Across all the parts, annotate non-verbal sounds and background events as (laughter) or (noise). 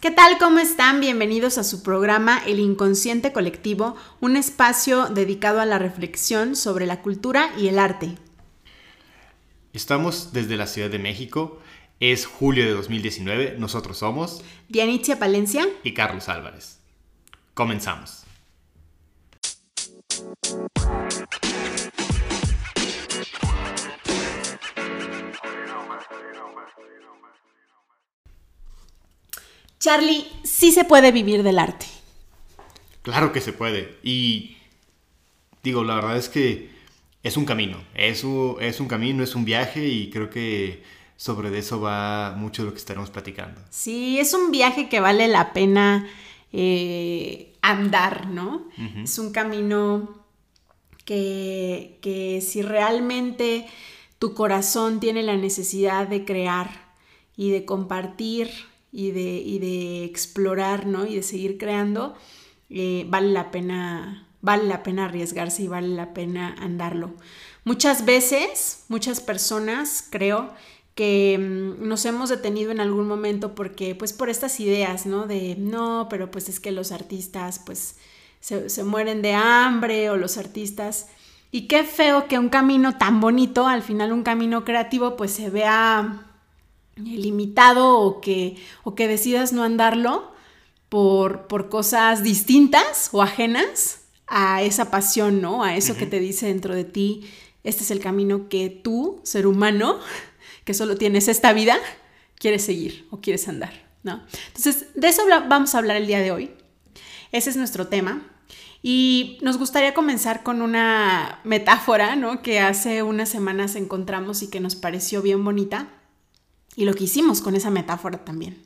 ¿Qué tal? ¿Cómo están? Bienvenidos a su programa El Inconsciente Colectivo, un espacio dedicado a la reflexión sobre la cultura y el arte. Estamos desde la Ciudad de México, es julio de 2019, nosotros somos Dianitia Palencia y Carlos Álvarez. Comenzamos. Charlie, sí se puede vivir del arte. Claro que se puede. Y digo, la verdad es que es un camino. Es un, es un camino, es un viaje y creo que sobre eso va mucho de lo que estaremos platicando. Sí, es un viaje que vale la pena eh, andar, ¿no? Es un camino que, que si realmente tu corazón tiene la necesidad de crear y de compartir y de, de explorar, ¿no? Y de seguir creando, eh, vale la pena, vale la pena arriesgarse y vale la pena andarlo. Muchas veces, muchas personas, creo, que mm, nos hemos detenido en algún momento porque, pues, por estas ideas, ¿no? De, no, pero pues es que los artistas, pues, se, se mueren de hambre o los artistas... Y qué feo que un camino tan bonito, al final un camino creativo, pues se vea limitado o que, o que decidas no andarlo por, por cosas distintas o ajenas a esa pasión, ¿no? A eso que te dice dentro de ti, este es el camino que tú, ser humano, (laughs) que solo tienes esta vida, quieres seguir o quieres andar, ¿no? Entonces, de eso vamos a hablar el día de hoy. Ese es nuestro tema. Y nos gustaría comenzar con una metáfora, ¿no? Que hace unas semanas encontramos y que nos pareció bien bonita y lo que hicimos con esa metáfora también.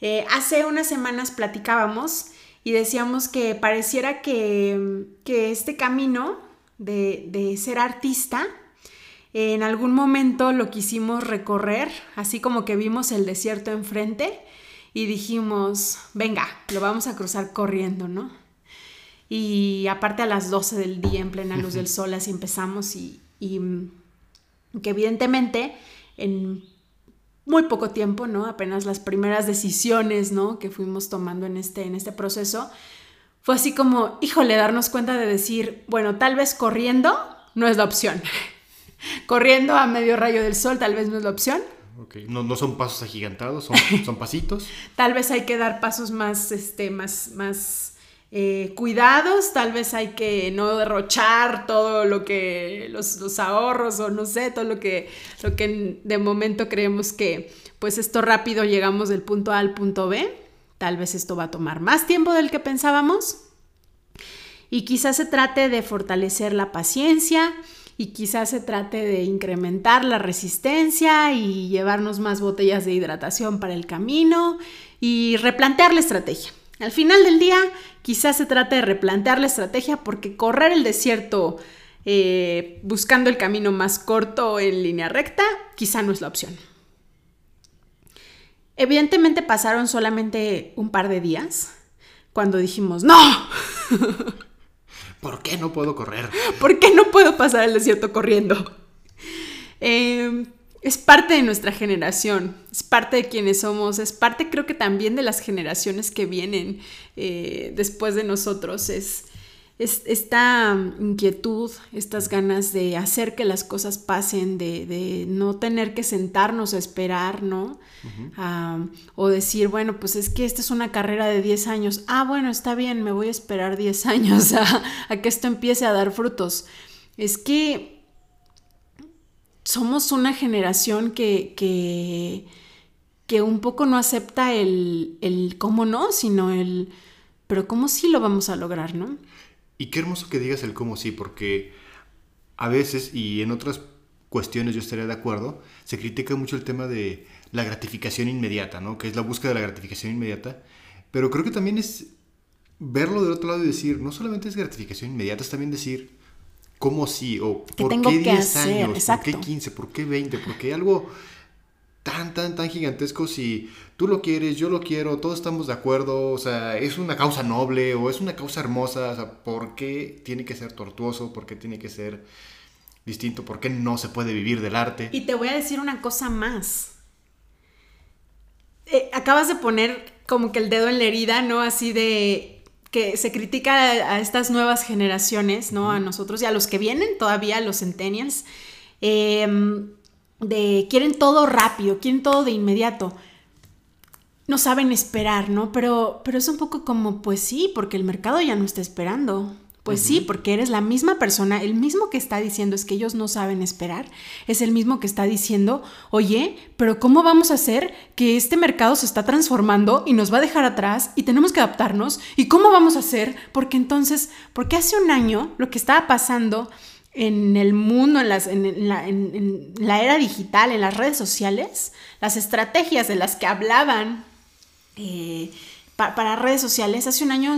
Eh, hace unas semanas platicábamos y decíamos que pareciera que, este camino de, ser artista, en algún momento lo quisimos recorrer, así como que vimos el desierto enfrente y dijimos, venga, lo vamos a cruzar corriendo, ¿no? Y aparte a las 12 del día, en plena luz del sol, así empezamos y, y que evidentemente en muy poco tiempo, ¿no? Apenas las primeras decisiones, ¿no? Que fuimos tomando en este, en este proceso, fue así como, híjole, darnos cuenta de decir, bueno, tal vez corriendo no es la opción. (laughs) corriendo a medio rayo del sol tal vez no es la opción. Okay. No, no, son pasos agigantados, son, (laughs) son pasitos. tal vez hay que dar pasos más, este, más, más eh, cuidados, tal vez hay que no derrochar todo lo que, los, ahorros o no sé, todo lo que, lo que de momento creemos que pues esto rápido llegamos del punto A al punto B, tal vez esto va a tomar más tiempo del que pensábamos y quizás se trate de fortalecer la paciencia y quizás se trate de incrementar la resistencia y llevarnos más botellas de hidratación para el camino y replantear la estrategia. Al final del día, quizás se trate de replantear la estrategia porque correr el desierto eh, buscando el camino más corto en línea recta, quizá no es la opción. Evidentemente pasaron solamente un par de días cuando dijimos, no. (laughs) ¿Por qué no puedo correr? ¿Por qué no puedo pasar el desierto corriendo? Eh, es parte de nuestra generación, es parte de quienes somos, es parte creo que también de las generaciones que vienen eh, después de nosotros, es, esta inquietud, estas ganas de hacer que las cosas pasen, de, no tener que sentarnos a esperar, ¿no? o decir, bueno, pues es que esta es una carrera de 10 años, ah, bueno, está bien, me voy a esperar 10 (laughs) años a, a que esto empiece a dar frutos. Es que somos una generación que, que, un poco no acepta el, el cómo no, sino el, pero cómo sí lo vamos a lograr, ¿no? Y qué hermoso que digas el cómo sí, porque a veces, y en otras cuestiones yo estaría de acuerdo, se critica mucho el tema de la gratificación inmediata, ¿no? Que es la búsqueda de la gratificación inmediata, pero creo que también es verlo del otro lado y decir, no solamente es gratificación inmediata, es también decir, ¿Cómo sí? ¿O por qué 10 años? ¿Por qué 15? ¿Por qué 20? ¿Por qué algo tan, tan, tan gigantescos y tú lo quieres, yo lo quiero, todos estamos de acuerdo, o sea, es una causa noble o es una causa hermosa, o sea, ¿por qué tiene que ser tortuoso? ¿Por qué tiene que ser distinto? ¿Por qué no se puede vivir del arte? Y te voy a decir una cosa más. Eh, acabas de poner como que el dedo en la herida, ¿no? Así de que se critica a, estas nuevas generaciones, ¿no? A nosotros y a los que vienen todavía, los centennials, em, de quieren todo rápido, quieren todo de inmediato. No saben esperar, ¿no? Pero, pero es un poco como, pues sí, porque el mercado ya no está esperando. Pues sí, porque eres la misma persona, el mismo que está diciendo es que ellos no saben esperar, es el mismo que está diciendo, oye, pero ¿cómo vamos a hacer que este mercado se está transformando y nos va a dejar atrás y tenemos que adaptarnos? ¿Y cómo vamos a hacer? Porque entonces, porque hace un año lo que estaba pasando en el mundo, en, las, en, la, era digital, en las redes sociales, las estrategias de las que hablaban eh, para redes sociales hace un año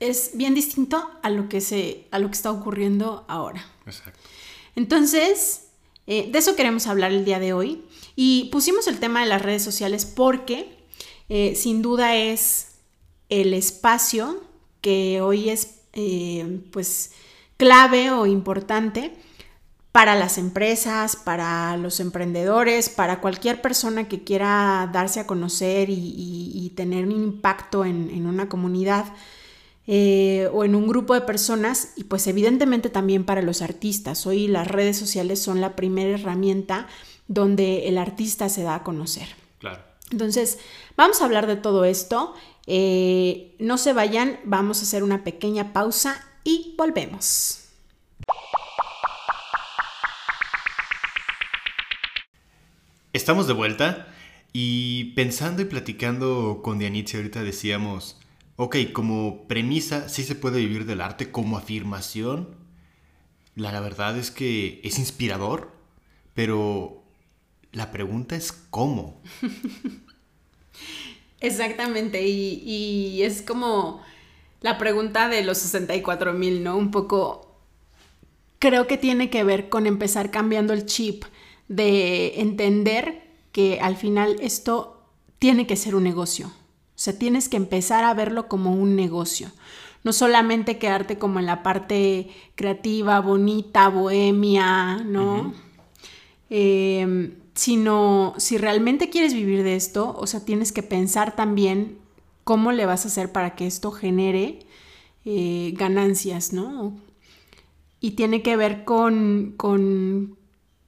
es bien distinto a lo que, se, a lo que está ocurriendo ahora. Exacto. Entonces, eh, de eso queremos hablar el día de hoy. Y pusimos el tema de las redes sociales porque eh, sin duda es el espacio que hoy es eh, pues clave o importante para las empresas, para los emprendedores, para cualquier persona que quiera darse a conocer y, tener un impacto en, en una comunidad eh, o en un grupo de personas y pues evidentemente también para los artistas. Hoy las redes sociales son la primera herramienta donde el artista se da a conocer. Claro. Entonces, vamos a hablar de todo esto. Eh, no se vayan, vamos a hacer una pequeña pausa y volvemos. Estamos de vuelta y pensando y platicando con Dianitzi ahorita decíamos, ok, como premisa sí se puede vivir del arte, como afirmación, la, verdad es que es inspirador, pero la pregunta es cómo. (laughs) Exactamente, y, es como la pregunta de los 64 mil, ¿no? Un poco, creo que tiene que ver con empezar cambiando el chip de entender que al final esto tiene que ser un negocio. O sea, tienes que empezar a verlo como un negocio. No solamente quedarte como en la parte creativa, bonita, bohemia, ¿no? Em, sino si realmente quieres vivir de esto, o sea, tienes que pensar también cómo le vas a hacer para que esto genere eh, ganancias, ¿no? Y tiene que ver con, con,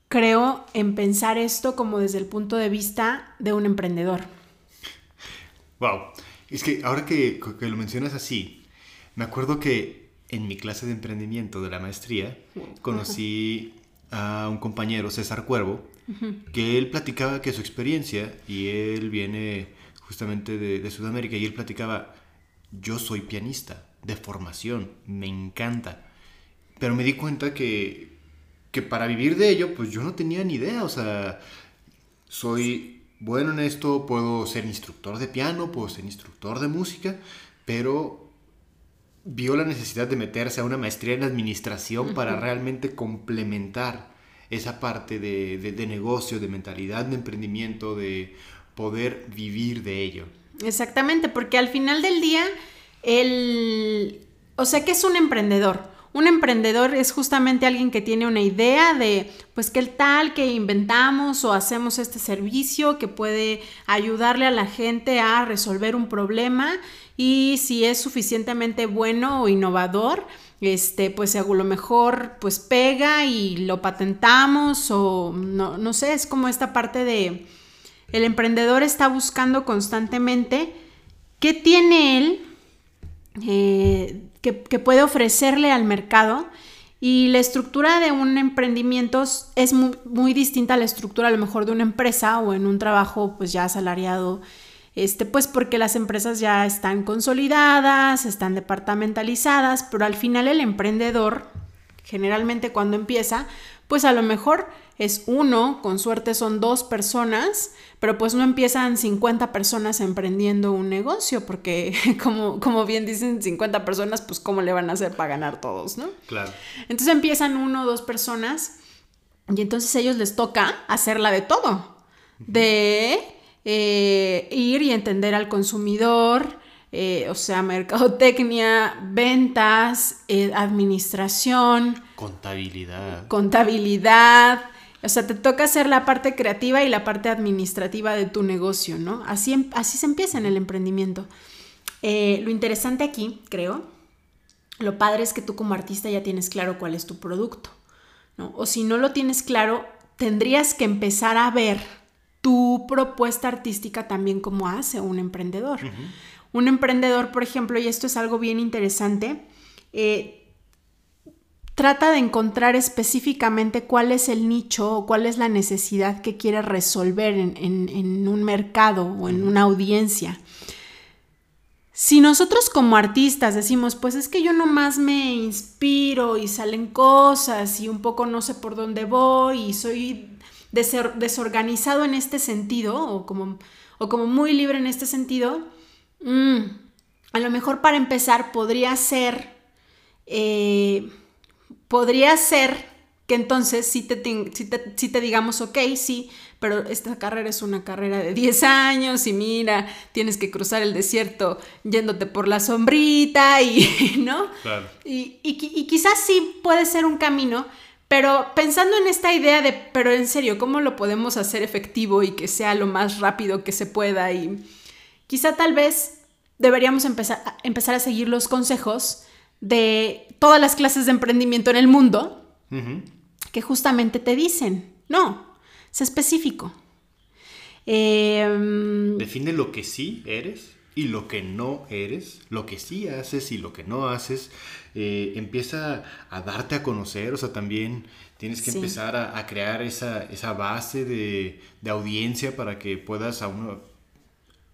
creo, en pensar esto como desde el punto de vista de un emprendedor. Wow. Es que ahora que, lo mencionas así, me acuerdo que en mi clase de emprendimiento de la maestría conocí a un compañero, César Cuervo, que él platicaba que su experiencia, y él viene justamente de, Sudamérica, y él platicaba, yo soy pianista de formación, me encanta, pero me di cuenta que, que para vivir de ello, pues yo no tenía ni idea, o sea, soy bueno en esto, puedo ser instructor de piano, puedo ser instructor de música, pero vio la necesidad de meterse a una maestría en administración (laughs) para realmente complementar esa parte de, negocio, de mentalidad de emprendimiento, de poder vivir de ello. Exactamente, porque al final del día, el... O sea, que es un emprendedor? Un emprendedor es justamente alguien que tiene una idea de, pues, qué tal que inventamos o hacemos este servicio que puede ayudarle a la gente a resolver un problema y si es suficientemente bueno o innovador, este, pues a lo mejor pues pega y lo patentamos o no, no sé, es como esta parte de el emprendedor está buscando constantemente qué tiene él eh, que, puede ofrecerle al mercado. Y la estructura de un emprendimiento es muy, distinta a la estructura a lo mejor de una empresa o en un trabajo pues ya asalariado, este, pues porque las empresas ya están consolidadas, están departamentalizadas, pero al final el emprendedor, generalmente cuando empieza, pues a lo mejor es uno, con suerte son dos personas, pero pues no empiezan 50 personas emprendiendo un negocio, porque (laughs) como, como bien dicen 50 personas, pues cómo le van a hacer para ganar todos, ¿no? Claro. Entonces empiezan uno o dos personas y entonces a ellos les toca hacerla de todo. de eh, ir y entender al consumidor, eh, o sea, mercadotecnia, ventas, eh, administración. Contabilidad. Contabilidad. O sea, te toca hacer la parte creativa y la parte administrativa de tu negocio, ¿no? Así, em, así se empieza en el emprendimiento. lo interesante aquí, creo, lo padre es que tú como artista ya tienes claro cuál es tu producto, ¿no? O si no lo tienes claro, tendrías que empezar a ver tu propuesta artística también como hace un emprendedor. Un emprendedor, por ejemplo, y esto es algo bien interesante, eh, trata de encontrar específicamente cuál es el nicho o cuál es la necesidad que quiere resolver en un mercado o en una audiencia. Si nosotros como artistas decimos, pues es que yo nomás me inspiro y salen cosas y un poco no sé por dónde voy y soy desorganizado en este sentido o como, o como muy libre en este sentido, mm, a lo mejor para empezar podría ser, eh, podría ser que entonces si te, digamos, ok, sí, pero esta carrera es una carrera de 10 años y mira, tienes que cruzar el desierto yéndote por la sombrita y, (laughs) ¿no? Claro. Y, y, quizás sí puede ser un camino, pero pensando en esta idea de, pero en serio, ¿cómo lo podemos hacer efectivo y que sea lo más rápido que se pueda? Y quizá tal vez deberíamos empezar, empezar a seguir los consejos de todas las clases de emprendimiento en el mundo que justamente te dicen, no, es específico. Em, Define lo que sí eres y lo que no eres, lo que sí haces y lo que no haces. Eh, empieza a darte a conocer, o sea, también tienes que empezar a, crear esa, base de, audiencia para que puedas a,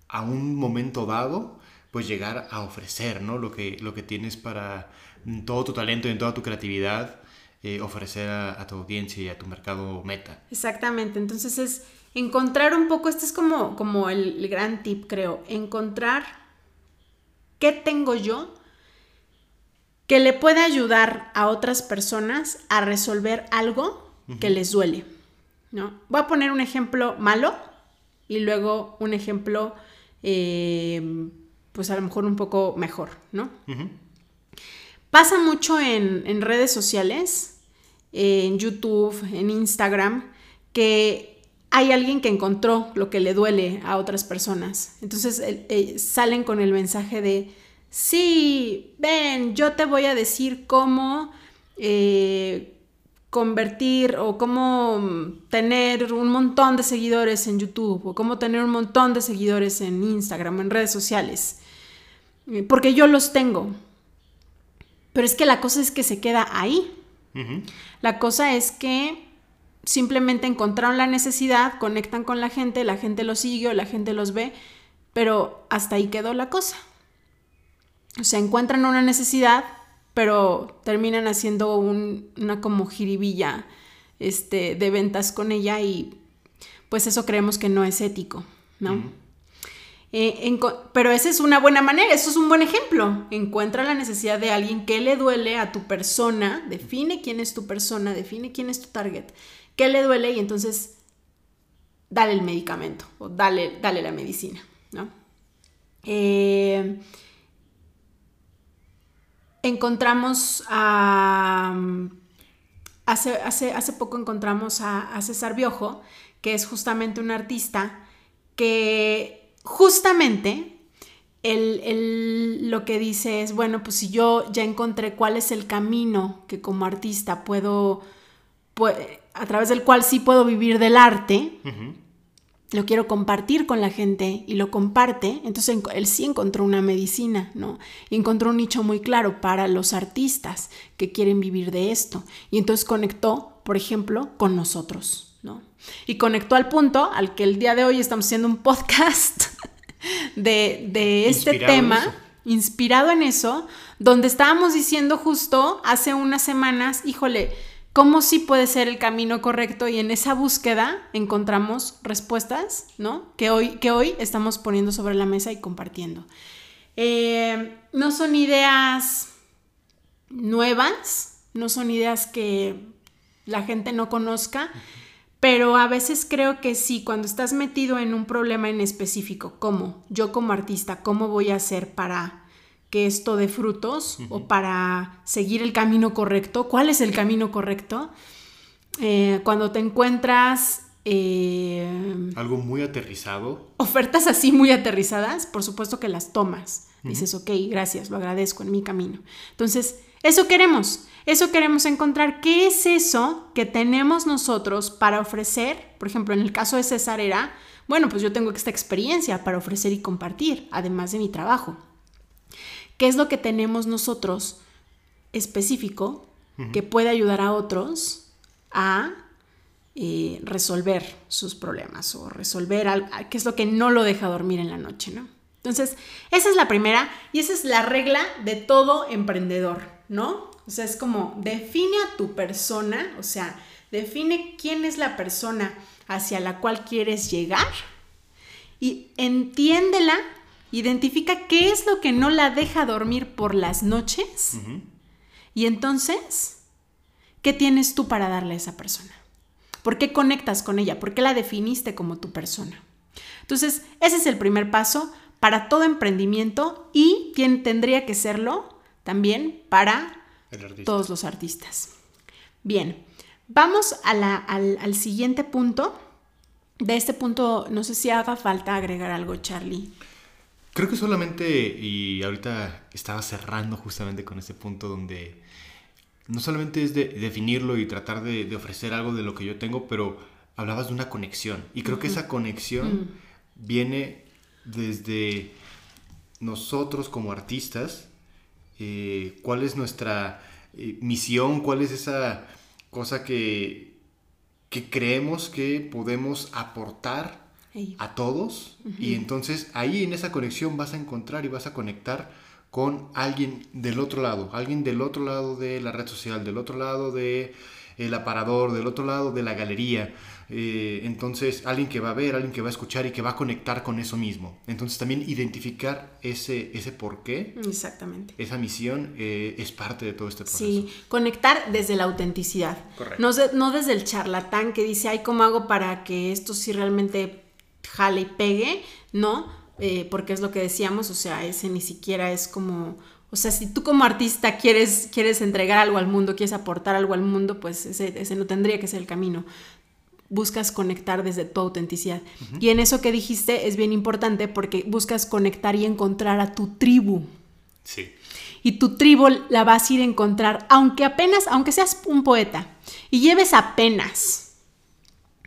a un momento dado pues llegar a ofrecer, ¿no? Lo que, lo que tienes para todo tu talento y en toda tu creatividad eh, ofrecer a, tu audiencia y a tu mercado meta. Exactamente, entonces es encontrar un poco, este es como, como el, gran tip, creo, encontrar qué tengo yo que le pueda ayudar a otras personas a resolver algo que les duele, ¿no? Voy a poner un ejemplo malo y luego un ejemplo, eh, pues a lo mejor un poco mejor, ¿no? Pasa mucho en, en redes sociales en YouTube, en Instagram, que hay alguien que encontró lo que le duele a otras personas. Entonces eh, salen con el mensaje de, sí, ven, yo te voy a decir cómo eh, convertir o cómo tener un montón de seguidores en YouTube o cómo tener un montón de seguidores en Instagram, en redes sociales. Eh, porque yo los tengo. Pero es que la cosa es que se queda ahí. La cosa es que simplemente encontraron la necesidad, conectan con la gente, la gente los sigue la gente los ve, pero hasta ahí quedó la cosa. O sea, encuentran una necesidad, pero terminan haciendo una como jiribilla este, de ventas con ella y pues eso creemos que no es ético, ¿no? Eh, pero esa es una buena manera, eso es un buen ejemplo. Encuentra la necesidad de alguien que le duele a tu persona, define quién es tu persona, define quién es tu target, qué le duele y entonces dale el medicamento o dale, dale la medicina, ¿no? Eh, encontramos a... Hace, hace, hace, poco encontramos a, a César Biojo, que es justamente un artista que justamente lo que dice es, bueno, pues si yo ya encontré cuál es el camino que como artista puedo, a través del cual sí puedo vivir del arte, lo quiero compartir con la gente y lo comparte, entonces él sí encontró una medicina, ¿no? Y encontró un nicho muy claro para los artistas que quieren vivir de esto. Y entonces conectó, por ejemplo, con nosotros, ¿no? Y conectó al punto al que el día de hoy estamos haciendo un podcast (laughs) de, este tema, inspirado en eso, donde estábamos diciendo justo hace unas semanas, híjole, ¿cómo sí puede ser el camino correcto? Y en esa búsqueda encontramos respuestas, ¿no? Que hoy, que hoy estamos poniendo sobre la mesa y compartiendo. Eh, no son ideas nuevas, no son ideas que la gente no conozca, Pero a veces creo que sí, cuando estás metido en un problema en específico, ¿cómo? Yo como artista, ¿cómo voy a hacer para que esto dé frutos o para seguir el camino correcto? ¿Cuál es el camino correcto? Eh, cuando te encuentras... Eh, Algo muy aterrizado. Ofertas así muy aterrizadas, por supuesto que las tomas. Dices, ok, gracias, lo agradezco en mi camino. Entonces, eso queremos. Eso queremos encontrar. ¿Qué es eso que tenemos nosotros para ofrecer? Por ejemplo, en el caso de César era, bueno, pues yo tengo esta experiencia para ofrecer y compartir, además de mi trabajo. ¿Qué es lo que tenemos nosotros específico que puede ayudar a otros a eh, resolver sus problemas o resolver qué es lo que no lo deja dormir en la noche, ¿no? Entonces, esa es la primera y esa es la regla de todo emprendedor, ¿no? O sea, es como define a tu persona, o sea, define quién es la persona hacia la cual quieres llegar y entiéndela, identifica qué es lo que no la deja dormir por las noches y entonces, ¿qué tienes tú para darle a esa persona? ¿Por qué conectas con ella? ¿Por qué la definiste como tu persona? Entonces, ese es el primer paso para todo emprendimiento y tendría que serlo también para todos los artistas. Bien, vamos al, siguiente punto. De este punto, no sé si haga falta agregar algo, Charlie. Creo que solamente, y ahorita estaba cerrando justamente con este punto donde no solamente es de definirlo y tratar de, ofrecer algo de lo que yo tengo, pero hablabas de una conexión. Y creo que esa conexión mm. viene desde nosotros como artistas eh, cuál es nuestra eh, misión, cuál es esa cosa que, que creemos que podemos aportar a todos. Y entonces ahí en esa conexión vas a encontrar y vas a conectar con alguien del otro lado, alguien del otro lado de la red social, del otro lado de el aparador, del otro lado de la galería. Eh, entonces, alguien que va a ver, alguien que va a escuchar y que va a conectar con eso mismo. Entonces, también identificar ese, ese por qué. Exactamente. Esa misión eh, es parte de todo este proceso. Sí, conectar desde la autenticidad. Correcto. No, no desde el charlatán que dice, ay, ¿cómo hago para que esto sí realmente jale y pegue? No, eh, porque es lo que decíamos, o sea, ese ni siquiera es como o sea, si tú como artista quieres, quieres entregar algo al mundo, quieres aportar algo al mundo, pues ese, ese no tendría que ser el camino. Buscas conectar desde tu autenticidad. Y en eso que dijiste es bien importante porque buscas conectar y encontrar a tu tribu. Sí. Y tu tribu la vas a ir a encontrar, aunque apenas, aunque seas un poeta y lleves apenas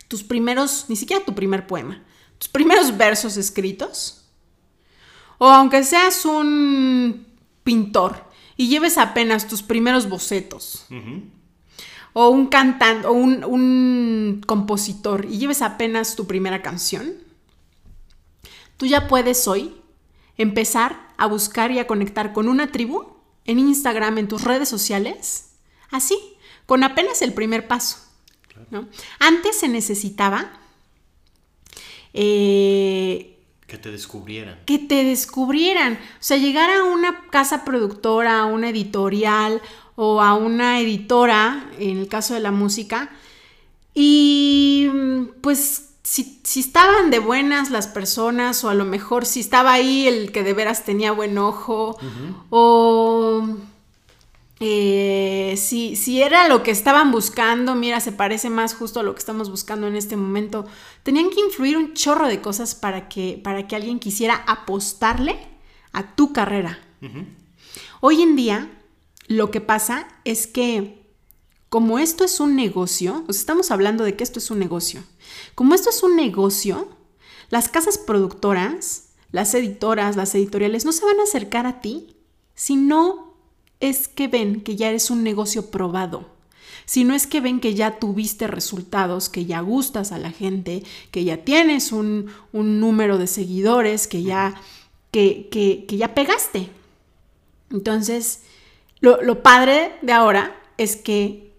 tus primeros, ni siquiera tu primer poema, tus primeros versos escritos, o aunque seas un pintor y lleves apenas tus primeros bocetos, o un cantante, o un, compositor y lleves apenas tu primera canción, tú ya puedes hoy empezar a buscar y a conectar con una tribu en Instagram, en tus redes sociales, así, con apenas el primer paso. Antes se necesitaba eh, que te descubrieran. Que te descubrieran. O sea, llegar a una casa productora, a una editorial o a una editora, en el caso de la música, y pues si, estaban de buenas las personas o a lo mejor si estaba ahí el que de veras tenía buen ojo o eh, si, si, era lo que estaban buscando, mira, se parece más justo a lo que estamos buscando en este momento, tenían que influir un chorro de cosas para que, para que alguien quisiera apostarle a tu carrera. Hoy en día, lo que pasa es que como esto es un negocio, os estamos hablando de que esto es un negocio, como esto es un negocio, las casas productoras, las editoras, las editoriales no se van a acercar a ti si no es que ven que ya eres un negocio probado, Si no es que ven que ya tuviste resultados, que ya gustas a la gente, que ya tienes un, número de seguidores, que ya, que, que, ya pegaste. Entonces, lo, lo padre de ahora es que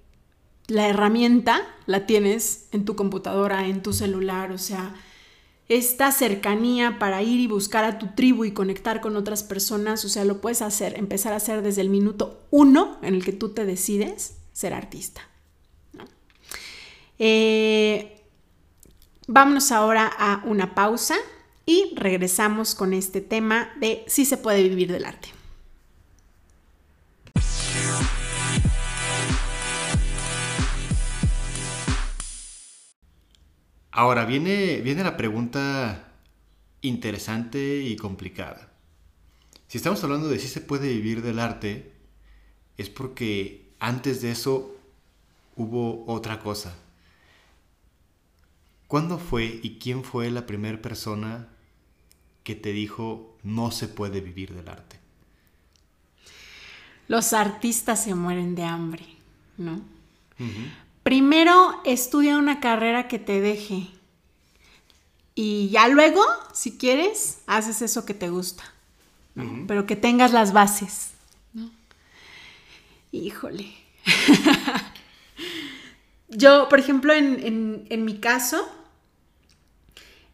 la herramienta la tienes en tu computadora, en tu celular, o sea, esta cercanía para ir y buscar a tu tribu y conectar con otras personas, o sea, lo puedes hacer, empezar a hacer desde el minuto uno en el que tú te decides ser artista. Eh, vámonos ahora a una pausa y regresamos con este tema de si se puede vivir del arte. Ahora viene, viene la pregunta interesante y complicada. Si estamos hablando de si se puede vivir del arte, es porque antes de eso hubo otra cosa. ¿Cuándo fue y quién fue la primera persona que te dijo no se puede vivir del arte? Los artistas se mueren de hambre, ¿no? Primero estudia una carrera que te deje. Y ya luego, si quieres, haces eso que te gusta. Pero que tengas las bases. ¿no? Híjole. (laughs) Yo, por ejemplo, en, mi caso,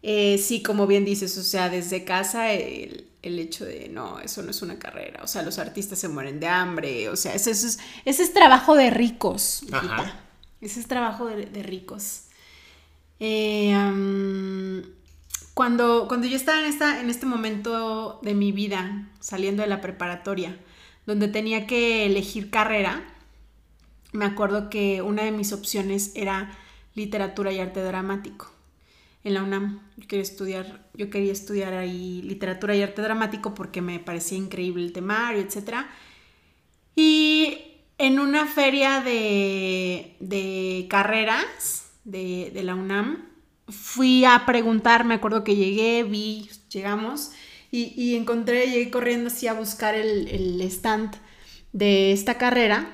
eh, sí, como bien dices, o sea, desde casa el, hecho de, no, eso no es una carrera, o sea, los artistas se mueren de hambre, o sea, ese, es, ese es trabajo de ricos. Ese es trabajo de, ricos. Eh, cuando, cuando yo estaba en, esta, en este momento de mi vida, saliendo de la preparatoria, donde tenía que elegir carrera, me acuerdo que una de mis opciones era literatura y arte dramático en la UNAM. Yo quería estudiar, yo quería estudiar ahí literatura y arte dramático porque me parecía increíble el temario, etc. Y en una feria de, de carreras de, de, la UNAM, fui a preguntar, me acuerdo que llegué, vi, llegamos y, y encontré, llegué corriendo así a buscar el, el stand de esta carrera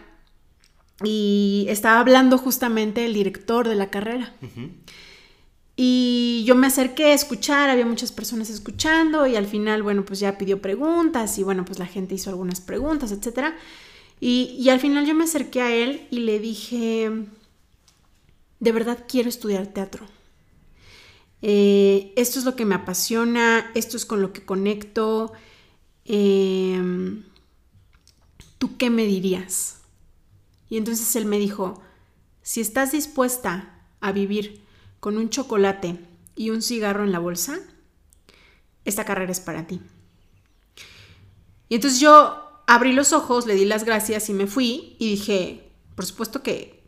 y estaba hablando justamente el director de la carrera. Y yo me acerqué a escuchar, había muchas personas escuchando y al final, bueno, pues ya pidió preguntas y bueno, pues la gente hizo algunas preguntas, etc. Y, al final yo me acerqué a él y le dije, de verdad quiero estudiar teatro. Eh, esto es lo que me apasiona, esto es con lo que conecto. Em, ¿Tú qué me dirías? Y entonces él me dijo, si estás dispuesta a vivir con un chocolate y un cigarro en la bolsa, esta carrera es para ti. Y entonces yo abrí los ojos, le di las gracias y me fui y dije, por supuesto que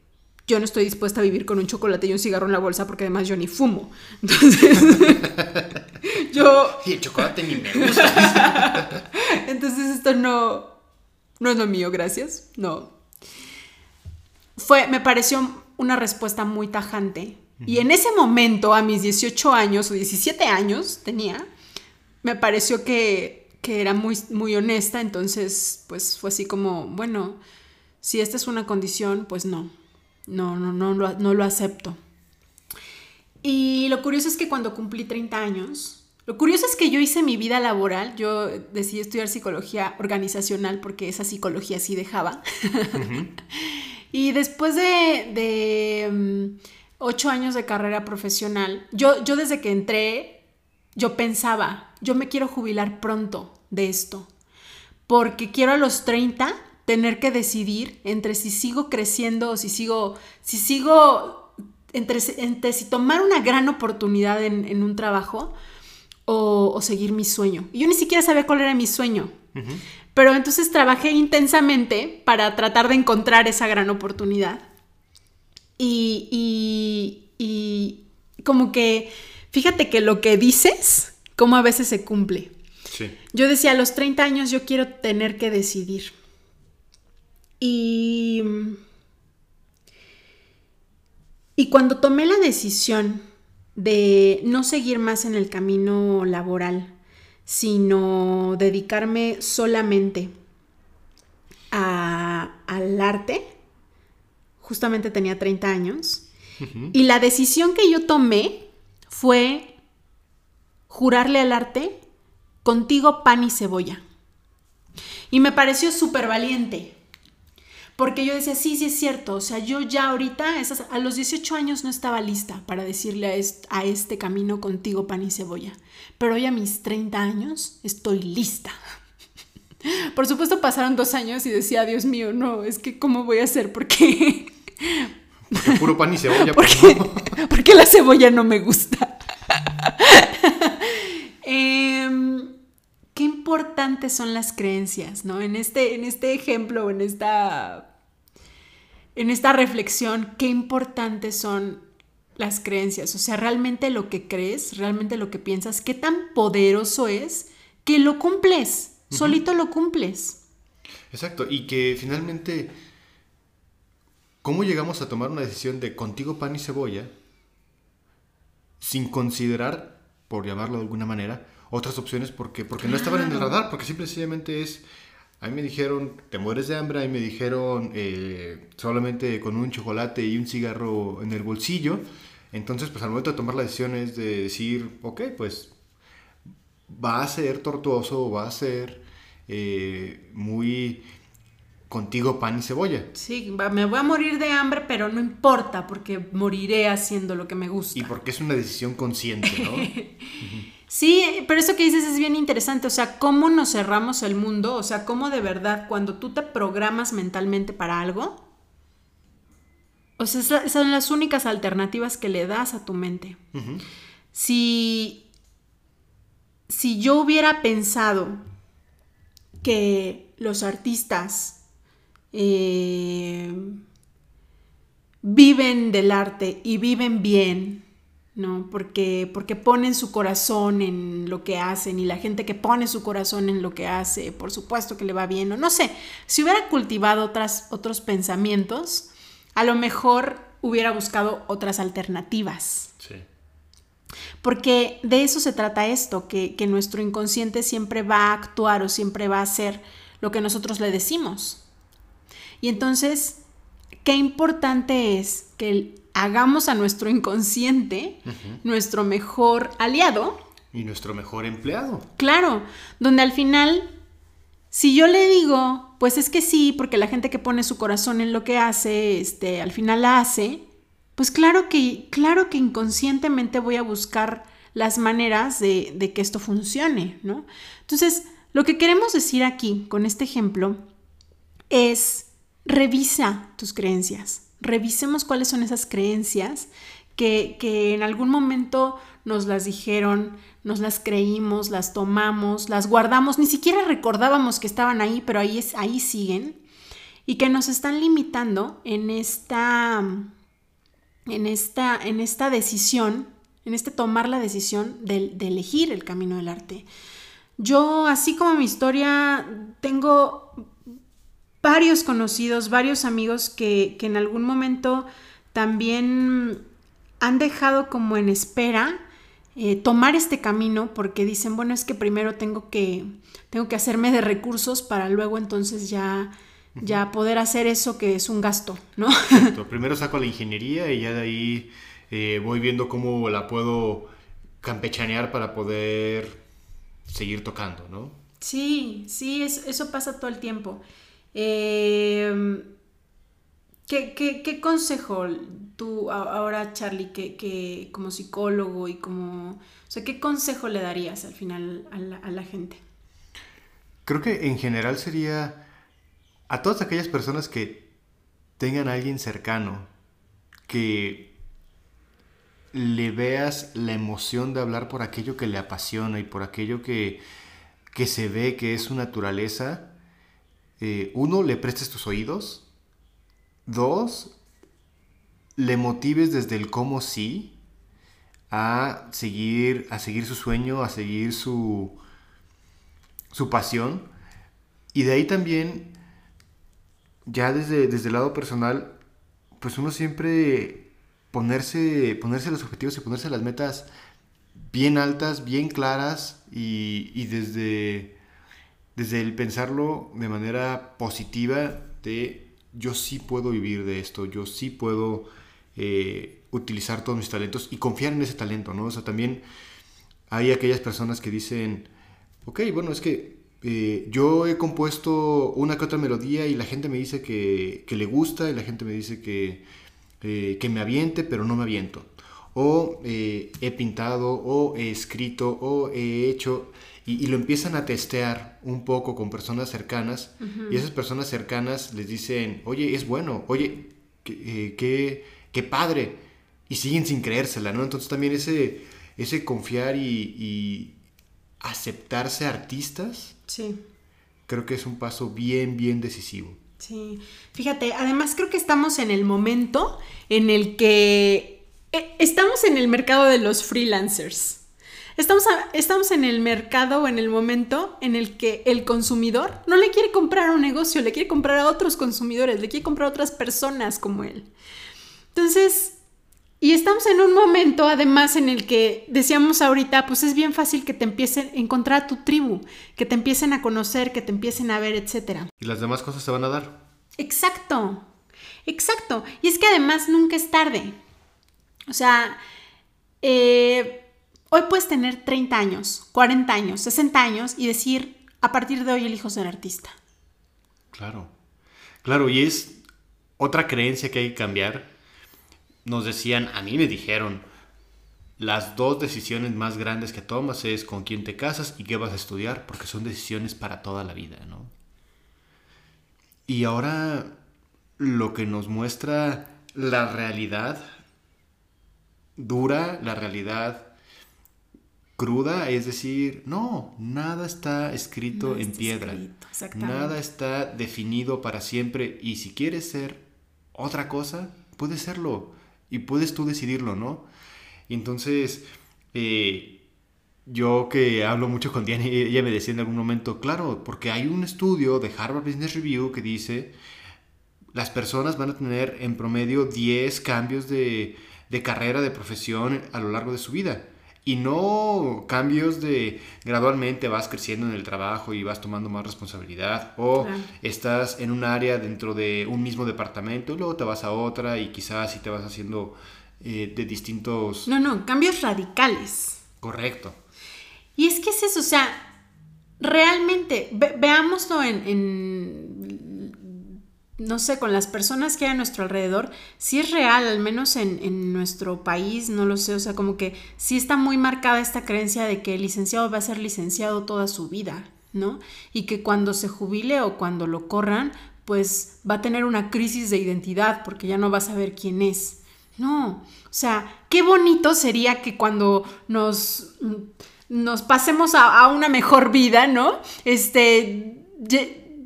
yo no estoy dispuesta a vivir con un chocolate y un cigarro en la bolsa porque además yo ni fumo. (laughs) Entonces, (laughs) yo... Y el chocolate ni me gusta. (laughs) Entonces esto no, no es lo mío, gracias. No, fue, me pareció una respuesta muy tajante. Y en ese momento, a mis 18 años o 17 años tenía, me pareció que, que era muy, muy honesta, entonces pues fue así como, bueno, si esta es una condición, pues no, no, no, no, no, no lo acepto. Y lo curioso es que cuando cumplí 30 años, lo curioso es que yo hice mi vida laboral, yo decidí estudiar psicología organizacional porque esa psicología sí dejaba. (laughs) Y después de, mm, ocho años de carrera profesional, yo, yo desde que entré, yo pensaba, yo me quiero jubilar pronto de esto, porque quiero a los 30 tener que decidir entre si sigo creciendo o si sigo, si sigo, entre, entre si tomar una gran oportunidad en, un trabajo o, seguir mi sueño. Y yo ni siquiera sabía cuál era mi sueño. Pero entonces trabajé intensamente para tratar de encontrar esa gran oportunidad. Y, y, como que, fíjate que lo que dices, como a veces se cumple. Yo decía, a los 30 años yo quiero tener que decidir. Y, y cuando tomé la decisión de no seguir más en el camino laboral, sino dedicarme solamente al arte. Justamente tenía 30 años. Y la decisión que yo tomé fue jurarle al arte contigo pan y cebolla. Y me pareció súper valiente. Porque yo decía, sí, sí es cierto, o sea, yo ya ahorita, a los 18 años no estaba lista para decirle a a este camino contigo pan y cebolla, pero hoy a mis 30 años estoy lista. (laughs) Por supuesto pasaron dos años y decía, Dios mío, no, es que ¿cómo voy a hacer? Porque... Porque (laughs) puro pan y cebolla. (laughs) Porque, porque la cebolla no me gusta. Importantes son las creencias, ¿no? En este, en este ejemplo, en esta, en esta reflexión, qué importantes son las creencias. O sea, realmente lo que crees, realmente lo que piensas, qué tan poderoso es que lo cumples, solito lo cumples. Exacto, y que finalmente, ¿cómo llegamos a tomar una decisión de contigo pan y cebolla sin considerar, por llamarlo de alguna manera, otras opciones porque, porque no estaban en el radar, porque simplemente es, a mí me dijeron, te mueres de hambre, a mí me dijeron, eh, solamente con un chocolate y un cigarro en el bolsillo, entonces pues al momento de tomar la decisión es de decir, ok, pues va a ser tortuoso, va a ser eh, muy contigo pan y cebolla. Sí, me voy a morir de hambre, pero no importa, porque moriré haciendo lo que me gusta. Y porque es una decisión consciente, ¿no? (laughs) Sí, pero eso que dices es bien interesante, o sea, cómo nos cerramos el mundo, o sea, cómo de verdad cuando tú te programas mentalmente para algo, o sea, esas son las únicas alternativas que le das a tu mente. Si si yo hubiera pensado que los artistas eh, viven del arte y viven bien, ¿no? Porque, porque ponen su corazón en lo que hacen y la gente que pone su corazón en lo que hace, por supuesto que le va bien, o no sé, si hubiera cultivado otras, otros pensamientos, a lo mejor hubiera buscado otras alternativas. Sí. Porque de eso se trata esto, que, nuestro inconsciente siempre va a actuar o siempre va a hacer lo que nosotros le decimos. Y entonces, qué importante es que hagamos a nuestro inconsciente nuestro mejor aliado. Y nuestro mejor empleado. Claro, donde al final, si yo le digo, pues es que sí, porque la gente que pone su corazón en lo que hace, este, al final la hace, pues claro que, claro que inconscientemente voy a buscar las maneras de, de, que esto funcione, ¿no? Entonces, lo que queremos decir aquí con este ejemplo es revisa tus creencias, revisemos cuáles son esas creencias que, que en algún momento nos las dijeron, nos las creímos, las tomamos, las guardamos, ni siquiera recordábamos que estaban ahí, pero ahí, es, ahí siguen, y que nos están limitando en esta en esta, en esta decisión, en este tomar la decisión de, elegir el camino del arte. Yo, así como mi historia, tengo varios conocidos, varios amigos que, en algún momento también han dejado como en espera eh, tomar este camino porque dicen, bueno, es que primero tengo que, tengo que hacerme de recursos para luego entonces ya ya poder hacer eso que es un gasto, ¿no? Primero saco la ingeniería y ya de ahí eh, voy viendo cómo la puedo campechanear para poder seguir tocando, ¿no? Sí, sí, eso pasa todo el tiempo. Em, ¿qué, consejo tú ahora, Charlie, que, como psicólogo y como... O sea, ¿qué consejo le darías al final a la gente? Creo que en general sería a todas aquellas personas que tengan a alguien cercano, que le veas la emoción de hablar por aquello que le apasiona y por aquello que, que se ve que es su naturaleza, eh, uno, le prestes tus oídos, dos, le motives desde el cómo sí a seguir, a seguir su sueño, a seguir su, su pasión. Y de ahí también ya desde, desde el lado personal, pues uno siempre ponerse, ponerse los objetivos y ponerse las metas bien altas, bien claras y, desde, desde el pensarlo de manera positiva de yo sí puedo vivir de esto, yo sí puedo eh, utilizar todos mis talentos y confiar en ese talento, ¿no? O sea, también hay aquellas personas que dicen, ok, bueno, es que eh, yo he compuesto una que otra melodía y la gente me dice que, le gusta y la gente me dice que, eh, que me aviente, pero no me aviento. O he pintado, o he escrito, o he hecho, y, lo empiezan a testear un poco con personas cercanas, y esas personas cercanas les dicen, oye, es bueno, oye, qué, qué, padre, y siguen sin creérsela, ¿no? Entonces también ese, ese confiar y, y aceptarse artistas Sí. creo que es un paso bien, bien decisivo. Sí, fíjate, además creo que estamos en el momento en el que eh, estamos en el mercado de los freelancers. Estamos, estamos en el mercado o en el momento en el que el consumidor no le quiere comprar a un negocio, le quiere comprar a otros consumidores, le quiere comprar a otras personas como él. Entonces, y estamos en un momento además en el que decíamos ahorita, pues es bien fácil que te empiecen a encontrar a tu tribu, que te empiecen a conocer, que te empiecen a ver, etc. Y las demás cosas se van a dar. Exacto, exacto. Y es que además nunca es tarde. O sea, eh, Hoy puedes tener 30 años, 40 años, 60 años y decir, a partir de hoy elijo ser artista. Claro, claro, y es otra creencia que hay que cambiar. Nos decían, a mí me dijeron, las dos decisiones más grandes que tomas es con quién te casas y qué vas a estudiar, porque son decisiones para toda la vida, ¿no? Y ahora lo que nos muestra la realidad dura, la realidad cruda, es decir, no, nada está escrito en piedra, nada está definido para siempre y si quieres ser otra cosa, puedes serlo y puedes tú decidirlo, ¿no? Entonces, eh, yo que hablo mucho con Diana, ella me decía en algún momento, claro, porque hay un estudio de Harvard Business Review que dice, las personas van a tener en promedio 10 cambios de, de carrera, de profesión a lo largo de su vida. Y no cambios de gradualmente vas creciendo en el trabajo y vas tomando más responsabilidad o estás en un área dentro de un mismo departamento y luego te vas a otra y quizás así te vas haciendo eh, de distintos... No, no, cambios radicales. Correcto. Y es que es eso, o sea, realmente, veámoslo en no sé, con las personas que hay a nuestro alrededor, si es real, al menos en, nuestro país, no lo sé, o sea, como que sí está muy marcada esta creencia de que el licenciado va a ser licenciado toda su vida, ¿no? Y que cuando se jubile o cuando lo corran, pues va a tener una crisis de identidad porque ya no va a saber quién es. No, o sea, qué bonito sería que cuando nos, nos pasemos a, a una mejor vida, ¿no? Este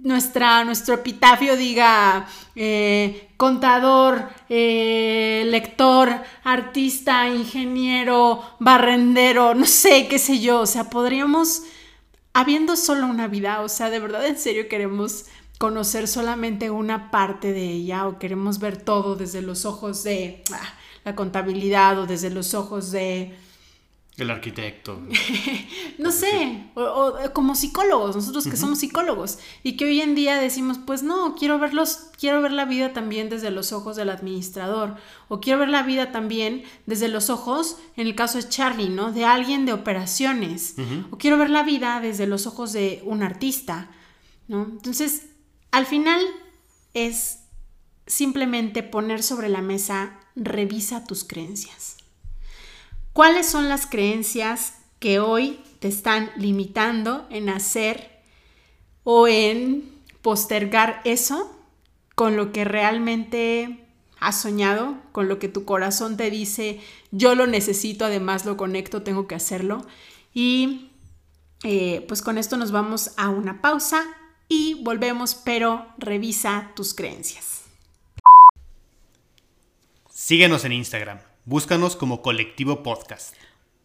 nuestra, nuestro epitafio diga eh, contador, eh, lector, artista, ingeniero, barrendero, no sé, qué sé yo. O sea, podríamos, habiendo solo una vida, o sea, de verdad, en serio queremos conocer solamente una parte de ella o queremos ver todo desde los ojos de ah, la contabilidad o desde los ojos de el arquitecto. (laughs) no sé, o, como psicólogos, nosotros que somos psicólogos y que hoy en día decimos, pues no, quiero verlos, quiero ver la vida también desde los ojos del administrador, o quiero ver la vida también desde los ojos, en el caso de Charlie, ¿no? De alguien de operaciones, o quiero ver la vida desde los ojos de un artista, ¿no? Entonces, al final es simplemente poner sobre la mesa, revisa tus creencias. ¿Cuáles son las creencias que hoy te están limitando en hacer o en postergar eso con lo que realmente has soñado, con lo que tu corazón te dice, yo lo necesito, además lo conecto, tengo que hacerlo. Y eh, pues con esto nos vamos a una pausa y volvemos, pero revisa tus creencias. Síguenos en Instagram Búscanos como Colectivo Podcast.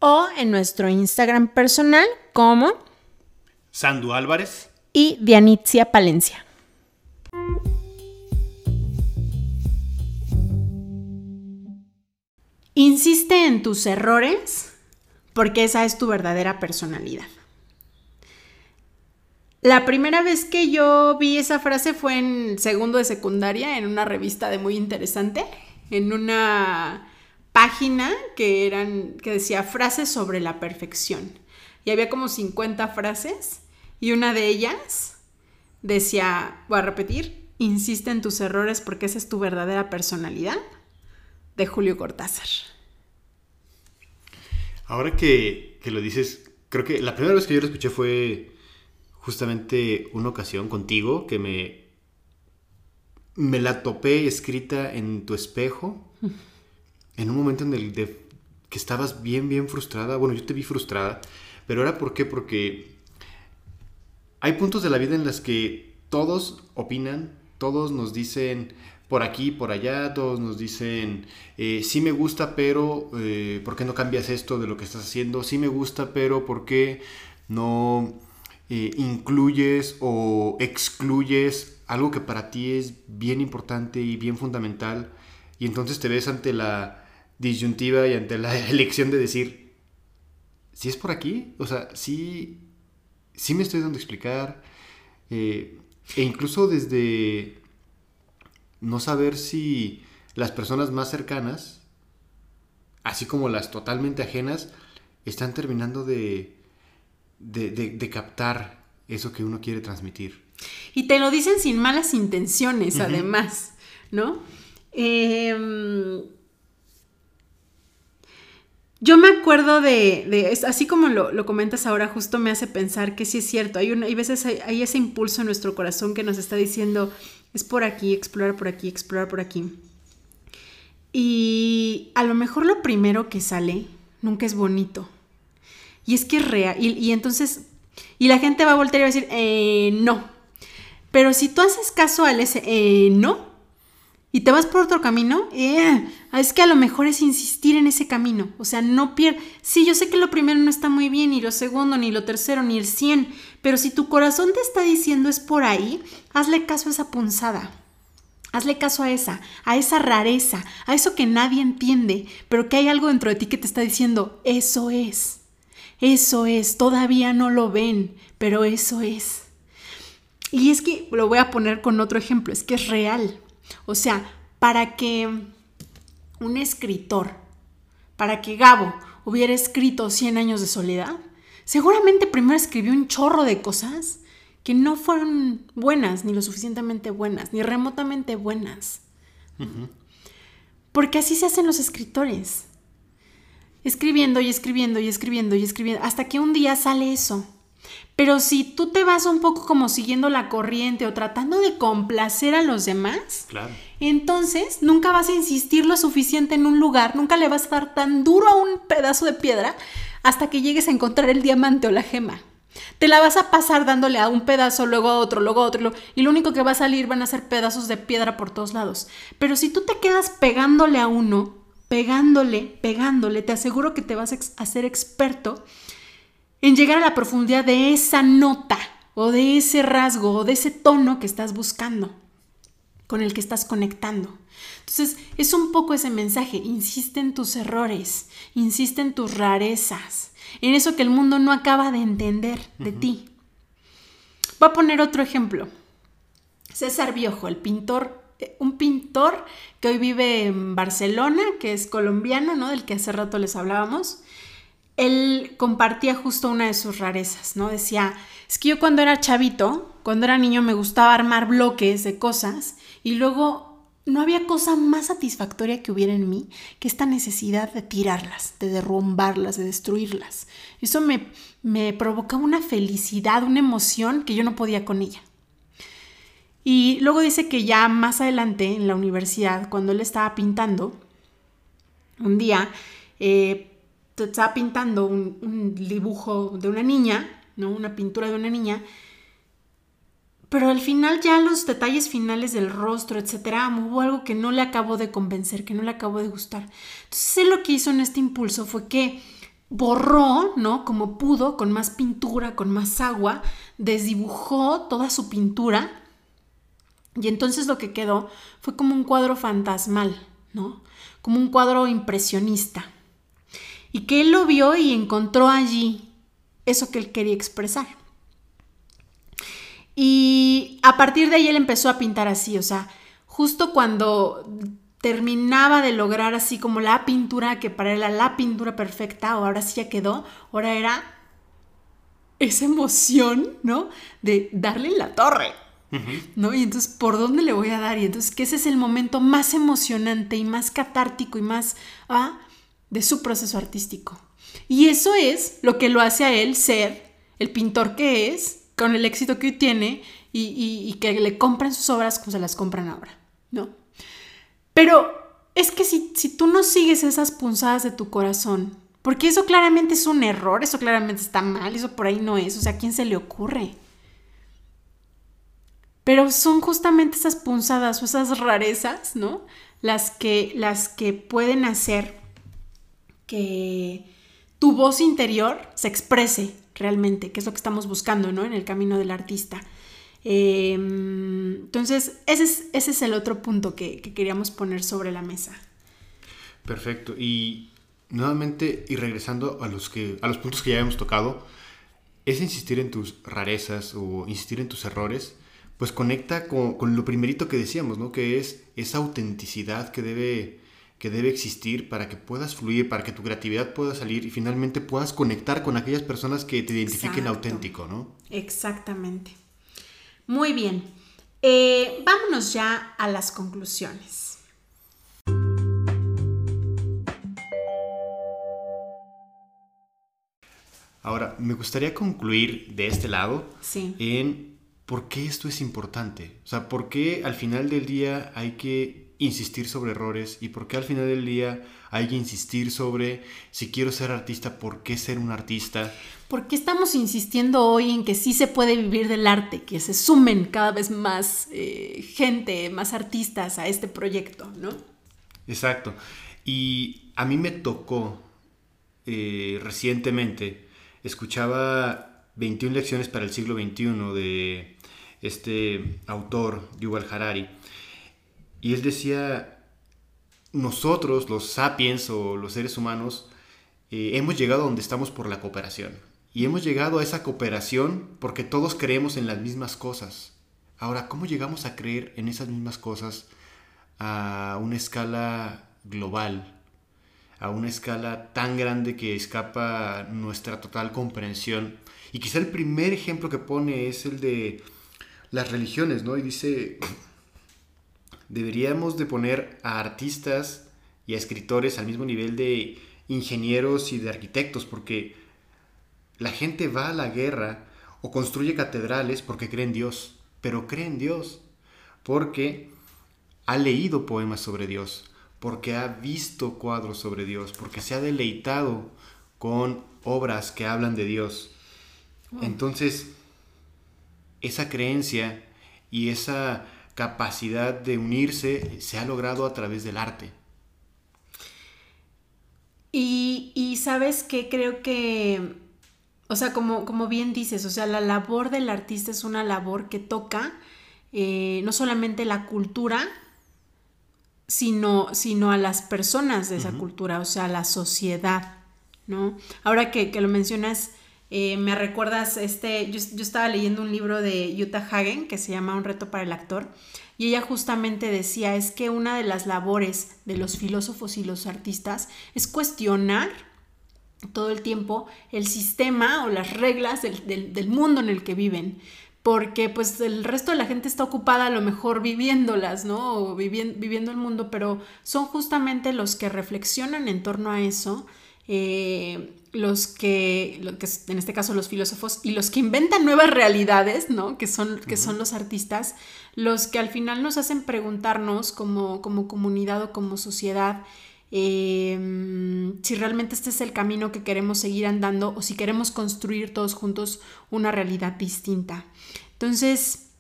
O en nuestro Instagram personal como Sandu Álvarez y Dianitzia Palencia. Insiste en tus errores porque esa es tu verdadera personalidad. La primera vez que yo vi esa frase fue en segundo de secundaria, en una revista de muy interesante, en una página que eran que decía frases sobre la perfección. Y había como 50 frases y una de ellas decía, voy a repetir, insiste en tus errores porque esa es tu verdadera personalidad, de Julio Cortázar. Ahora que, que lo dices, creo que la primera vez que yo lo escuché fue justamente una ocasión contigo que me, me la topé escrita en tu espejo (laughs) en un momento en el que estabas bien, bien frustrada. Bueno, yo te vi frustrada, pero era por qué? Porque hay puntos de la vida en los que todos opinan, todos nos dicen por aquí, por allá, todos nos dicen, eh, sí me gusta, pero eh, ¿por qué no cambias esto de lo que estás haciendo? Sí me gusta, pero ¿por qué no eh, incluyes o excluyes algo que para ti es bien importante y bien fundamental? Y entonces te ves ante la disyuntiva y ante la (laughs) elección de decir, si es por aquí, o sea, sí sí me estoy dando a explicar. Eh, e incluso desde no saber si las personas más cercanas, así como las totalmente ajenas, están terminando de, de, captar eso que uno quiere transmitir. Y te lo dicen sin malas intenciones, además, ¿no? Eh, yo me acuerdo de, así como lo, comentas ahora, justo me hace pensar que sí es cierto, hay, una, hay veces hay, ese impulso en nuestro corazón que nos está diciendo, es por aquí, explorar por aquí, explorar por aquí. Y a lo mejor lo primero que sale nunca es bonito. Y es que es real. Y, entonces, y la gente va a voltear y va a decir, eh, no. Pero si tú haces caso al ese, eh, no, y te vas por otro camino, eh, es que a lo mejor es insistir en ese camino. O sea, no pierdas. Sí, yo sé que lo primero no está muy bien, ni lo segundo, ni lo tercero, ni el cien. Pero si tu corazón te está diciendo es por ahí, hazle caso a esa punzada. Hazle caso a esa, a esa rareza, a eso que nadie entiende, pero que hay algo dentro de ti que te está diciendo, eso es. Eso es, todavía no lo ven, pero eso es. Y es que lo voy a poner con otro ejemplo, es que es real. O sea, para que un escritor, para que Gabo hubiera escrito 100 años de soledad, seguramente primero escribió un chorro de cosas que no fueron buenas, ni lo suficientemente buenas, ni remotamente buenas. Porque así se hacen los escritores. Escribiendo y escribiendo y escribiendo y escribiendo, hasta que un día sale eso. Pero si tú te vas un poco como siguiendo la corriente o tratando de complacer a los demás, entonces nunca vas a insistir lo suficiente en un lugar, nunca le vas a dar tan duro a un pedazo de piedra hasta que llegues a encontrar el diamante o la gema. Te la vas a pasar dándole a un pedazo, luego a otro, luego a otro, y lo único que va a salir van a ser pedazos de piedra por todos lados. Pero si tú te quedas pegándole a uno, pegándole, pegándole, te aseguro que te vas a hacer experto en llegar a la profundidad de esa nota o de ese rasgo o de ese tono que estás buscando, con el que estás conectando. Entonces, es un poco ese mensaje, insiste en tus errores, insiste en tus rarezas, en eso que el mundo no acaba de entender de ti. Voy a poner otro ejemplo. César Biojo, el pintor, eh, un pintor que hoy vive en Barcelona, que es colombiano, ¿no? Del que hace rato les hablábamos él compartía justo una de sus rarezas, ¿no? Decía, es que yo cuando era chavito, cuando era niño me gustaba armar bloques de cosas y luego no había cosa más satisfactoria que hubiera en mí que esta necesidad de tirarlas, de derrumbarlas, de destruirlas. Eso me, me provocaba una felicidad, una emoción que yo no podía con ella. Y luego dice que ya más adelante en la universidad, cuando él estaba pintando, un día eh, estaba pintando un, dibujo de una niña, ¿no? Una pintura de una niña. Pero al final ya los detalles finales del rostro, etcétera, hubo algo que no le acabó de convencer, que no le acabó de gustar. Entonces él lo que hizo en este impulso fue que borró, ¿no? Como pudo, con más pintura, con más agua, desdibujó toda su pintura. Y entonces lo que quedó fue como un cuadro fantasmal, ¿no? Como un cuadro impresionista y que él lo vio y encontró allí eso que él quería expresar. Y a partir de ahí él empezó a pintar así, o sea, justo cuando terminaba de lograr así como la pintura que para él era la pintura perfecta, o ahora sí ya quedó, ahora era esa emoción, ¿no? De darle la torre, ¿no? Y entonces, ¿por dónde le voy a dar? Y entonces, que ese es el momento más emocionante y más catártico y más, ¿ah? De su proceso artístico. Y eso es lo que lo hace a él ser el pintor que es, con el éxito que tiene y, que le compran sus obras como se las compran ahora, ¿no? Pero es que si, si tú no sigues esas punzadas de tu corazón, porque eso claramente es un error, eso claramente está mal, eso por ahí no es, o sea, ¿a quién se le ocurre? Pero son justamente esas punzadas o esas rarezas, ¿no? Las que, las que pueden hacer que tu voz interior se exprese realmente, que es lo que estamos buscando, ¿no? En el camino del artista. Em, entonces, ese es, ese es, el otro punto que, que queríamos poner sobre la mesa. Perfecto. Y nuevamente, y regresando a los, que, a los puntos que ya hemos tocado, es insistir en tus rarezas o insistir en tus errores, pues conecta con, lo primerito que decíamos, ¿no? Que es esa autenticidad que debe, que debe existir para que puedas fluir, para que tu creatividad pueda salir y finalmente puedas conectar con aquellas personas que te identifiquen auténtico, ¿no? Exactamente. Muy bien. Eh, vámonos ya a las conclusiones. Ahora, me gustaría concluir de este lado sí. en por qué esto es importante. O sea, por qué al final del día hay que insistir sobre errores y por qué al final del día hay que insistir sobre si quiero ser artista, por qué ser un artista. ¿Por qué estamos insistiendo hoy en que sí se puede vivir del arte, que se sumen cada vez más eh, gente, más artistas a este proyecto, ¿no? Exacto. Y a mí me tocó eh, recientemente escuchaba 21 lecciones para el siglo XXI de este autor, Yuval Harari, y él decía, nosotros, los sapiens o los seres humanos, eh, hemos llegado a donde estamos por la cooperación. Y hemos llegado a esa cooperación porque todos creemos en las mismas cosas. Ahora, ¿cómo llegamos a creer en esas mismas cosas a una escala global? a una escala tan grande que escapa nuestra total comprensión. Y quizá el primer ejemplo que pone es el de las religiones, ¿no? Y dice, deberíamos de poner a artistas y a escritores al mismo nivel de ingenieros y de arquitectos, porque la gente va a la guerra o construye catedrales porque cree en Dios, pero cree en Dios porque ha leído poemas sobre Dios, porque ha visto cuadros sobre Dios, porque se ha deleitado con obras que hablan de Dios. Entonces, esa creencia y esa capacidad de unirse se ha logrado a través del arte. Y, sabes que creo que, o sea, como, como, bien dices, o sea, la labor del artista es una labor que toca eh, no solamente la cultura, sino, sino a las personas de esa cultura, o sea, a la sociedad, ¿no? Ahora que, lo mencionas, eh, me recuerdas, este, yo, estaba leyendo un libro de Jutta Hagen que se llama Un reto para el actor, y ella justamente decía, es que una de las labores de los filósofos y los artistas es cuestionar todo el tiempo el sistema o las reglas del, del mundo en el que viven porque pues el resto de la gente está ocupada a lo mejor viviéndolas, ¿no? O viviendo, el mundo, pero son justamente los que reflexionan en torno a eso, eh, los que, en este caso los filósofos, y los que inventan nuevas realidades, ¿no? Que son, que son los artistas, los que al final nos hacen preguntarnos como, como comunidad o como sociedad, Em, si realmente este es el camino que queremos seguir andando o si queremos construir todos juntos una realidad distinta. Entonces,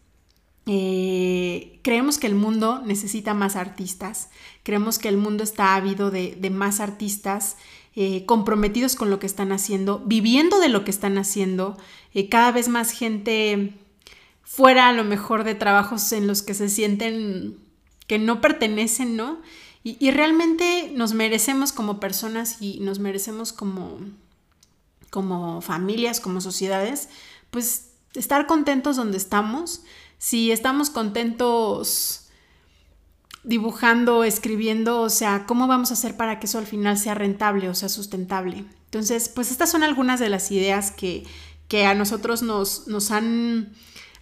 eh, creemos que el mundo necesita más artistas, creemos que el mundo está ávido de, más artistas eh, comprometidos con lo que están haciendo, viviendo de lo que están haciendo, eh, cada vez más gente fuera a lo mejor de trabajos en los que se sienten que no pertenecen, ¿no? Y, realmente nos merecemos como personas y nos merecemos como, como familias, como sociedades, pues estar contentos donde estamos. Si estamos contentos dibujando, escribiendo, o sea, ¿cómo vamos a hacer para que eso al final sea rentable o sea sustentable? Entonces, pues estas son algunas de las ideas que, que a nosotros nos, nos han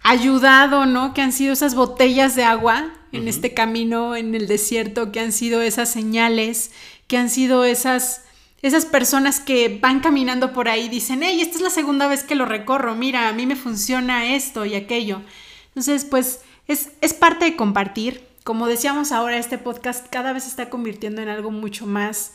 ayudado, ¿no? Que han sido esas botellas de agua en este camino en el desierto, que han sido esas señales, que han sido esas, esas personas que van caminando por ahí y dicen, hey, esta es la segunda vez que lo recorro, mira, a mí me funciona esto y aquello. Entonces, pues es, es parte de compartir. Como decíamos ahora, este podcast cada vez se está convirtiendo en algo mucho más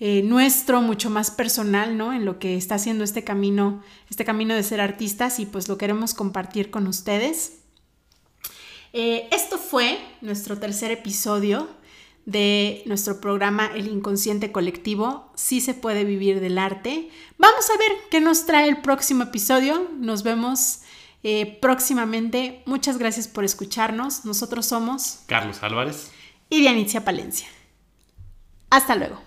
eh, nuestro, mucho más personal, ¿no? En lo que está haciendo este camino, este camino de ser artistas y pues lo queremos compartir con ustedes. Eh, esto fue nuestro tercer episodio de nuestro programa El Inconsciente Colectivo, sí se puede vivir del arte. Vamos a ver qué nos trae el próximo episodio. Nos vemos eh, próximamente. Muchas gracias por escucharnos. Nosotros somos Carlos Álvarez y Dianitzia Palencia. Hasta luego.